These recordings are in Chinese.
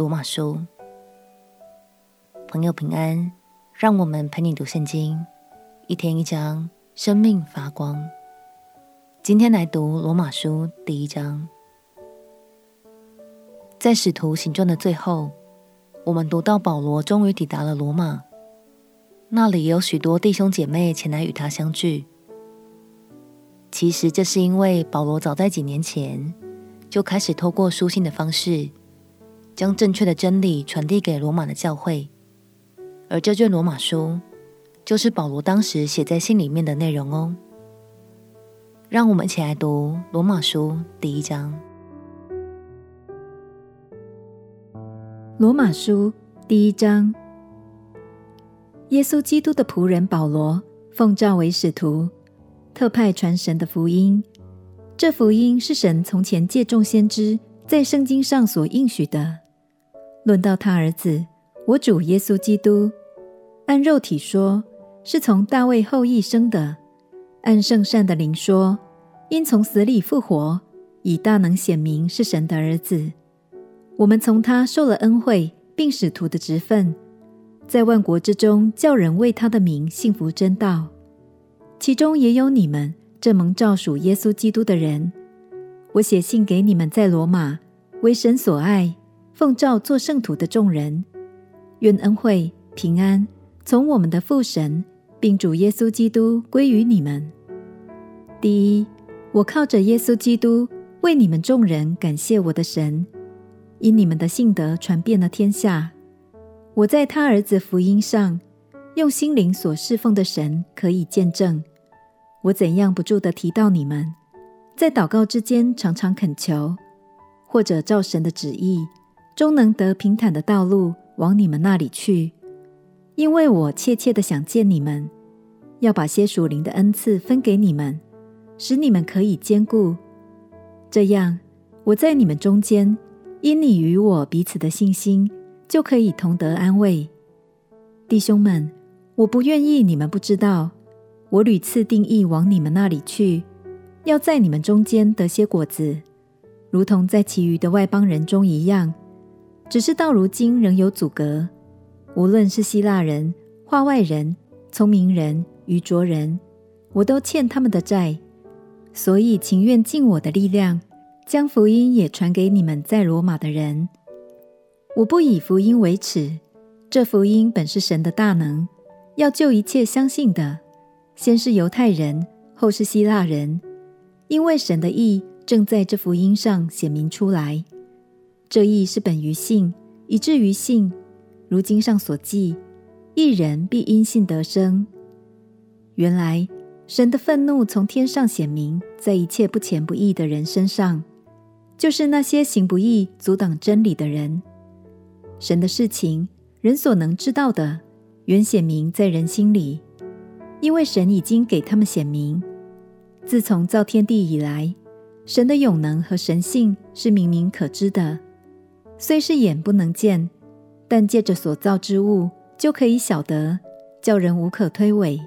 罗马书。朋友平安，让我们陪你读圣经，一天一章，生命发光。今天来读罗马书第一章。在使徒行传的最后，我们读到保罗终于抵达了罗马，那里有许多弟兄姐妹前来与他相聚。其实这是因为保罗早在几年前。就开始透过书信的方式，将正确的真理传递给罗马的教会，而这卷罗马书就是保罗当时写在信里面的内容哦。让我们一起来读罗马书第一章。罗马书第一章，耶稣基督的仆人保罗，奉召为使徒，特派传神的福音。这福音是神从前借众先知在圣经上所应许的。论到他儿子，我主耶稣基督，按肉体说，是从大卫后裔生的；按圣善的灵说，因从死里复活，以大能显明是神的儿子。我们从他受了恩惠，并使徒的职分，在万国之中叫人为他的名幸福真道，其中也有你们。这蒙召属耶稣基督的人，我写信给你们在罗马为神所爱、奉召做圣徒的众人，愿恩惠平安从我们的父神并主耶稣基督归于你们。第一，我靠着耶稣基督为你们众人感谢我的神，因你们的信德传遍了天下。我在他儿子福音上用心灵所侍奉的神可以见证。我怎样不住地提到你们，在祷告之间常常恳求，或者照神的旨意，终能得平坦的道路往你们那里去。因为我切切地想见你们，要把些属灵的恩赐分给你们，使你们可以坚固。这样，我在你们中间，因你与我彼此的信心，就可以同得安慰。弟兄们，我不愿意你们不知道。我屡次定义往你们那里去，要在你们中间得些果子，如同在其余的外邦人中一样。只是到如今仍有阻隔，无论是希腊人、化外人、聪明人、愚拙人，我都欠他们的债，所以情愿尽我的力量，将福音也传给你们在罗马的人。我不以福音为耻，这福音本是神的大能，要救一切相信的。先是犹太人，后是希腊人，因为神的意正在这福音上显明出来。这义是本于信，以至于信。如经上所记，一人必因信得生。原来神的愤怒从天上显明在一切不虔不义的人身上，就是那些行不义、阻挡真理的人。神的事情，人所能知道的，原显明在人心里。因为神已经给他们显明，自从造天地以来，神的永能和神性是明明可知的，虽是眼不能见，但借着所造之物就可以晓得，叫人无可推诿。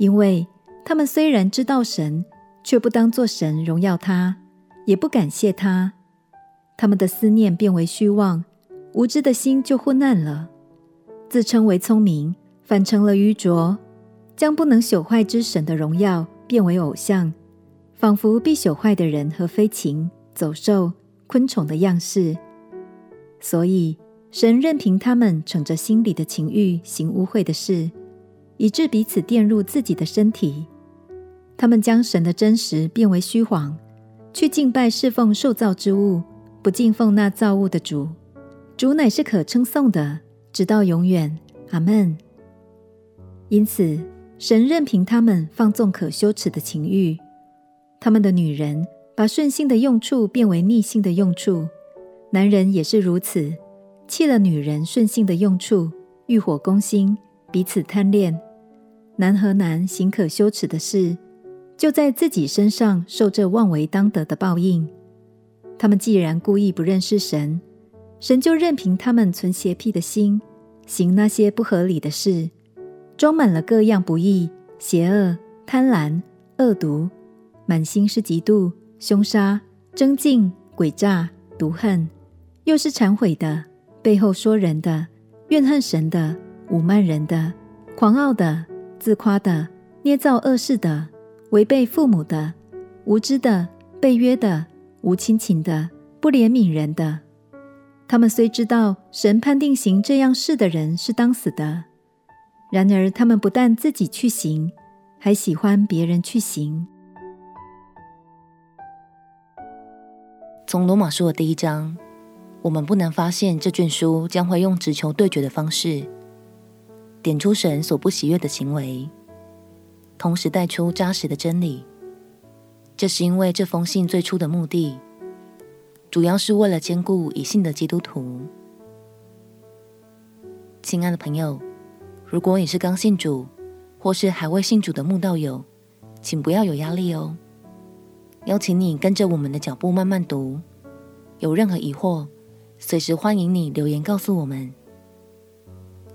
因为他们虽然知道神，却不当作神荣耀他，也不感谢他，他们的思念变为虚妄，无知的心就昏暗了，自称为聪明，反成了愚拙。将不能朽坏之神的荣耀变为偶像，仿佛必朽坏的人和飞禽、走兽、昆虫的样式。所以神任凭他们逞着心里的情欲行污秽的事，以致彼此玷辱自己的身体。他们将神的真实变为虚谎，去敬拜侍奉受造之物，不敬奉那造物的主。主乃是可称颂的，直到永远。阿门。因此。神任凭他们放纵可羞耻的情欲，他们的女人把顺性的用处变为逆性的用处，男人也是如此，弃了女人顺性的用处，欲火攻心，彼此贪恋。男和男行可羞耻的事，就在自己身上受这妄为当得的报应。他们既然故意不认识神，神就任凭他们存邪僻的心，行那些不合理的事，装满了各样不义、邪恶、贪婪、恶毒，满心是嫉妒、凶杀、争竞、诡诈、毒恨，又是忏悔的，背后说人的，怨恨神的，侮慢人的，狂傲的，自夸的，捏造恶事的，违背父母的，无知的，背约的。无亲情的，不怜悯人的，他们虽知道神判定行这样事的人是当死的，然而他们不但自己去行，还喜欢别人去行。从罗马书的第一章，我们不难发现，这卷书将会用直球对决的方式，点出神所不喜悦的行为，同时带出扎实的真理。这是因为这封信最初的目的，主要是为了坚固已信的基督徒。亲爱的朋友，如果你是刚信主，或是还未信主的慕道友，请不要有压力哦。邀请你跟着我们的脚步慢慢读，有任何疑惑，随时欢迎你留言告诉我们。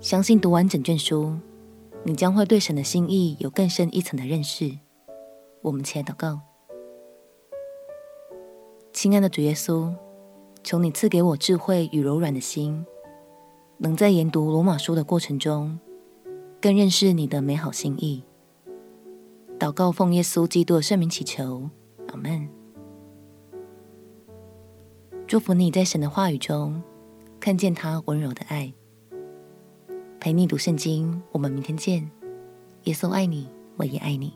相信读完整卷书，你将会对神的心意有更深一层的认识。我们且祷告。亲爱的主耶稣，求你赐给我智慧与柔软的心，能在研读罗马书的过程中，更认识你的美好心意。祷告奉耶稣基督的圣名祈求，阿门。祝福你在神的话语中看见他温柔的爱。陪你读圣经，我们明天见。耶稣爱你，我也爱你。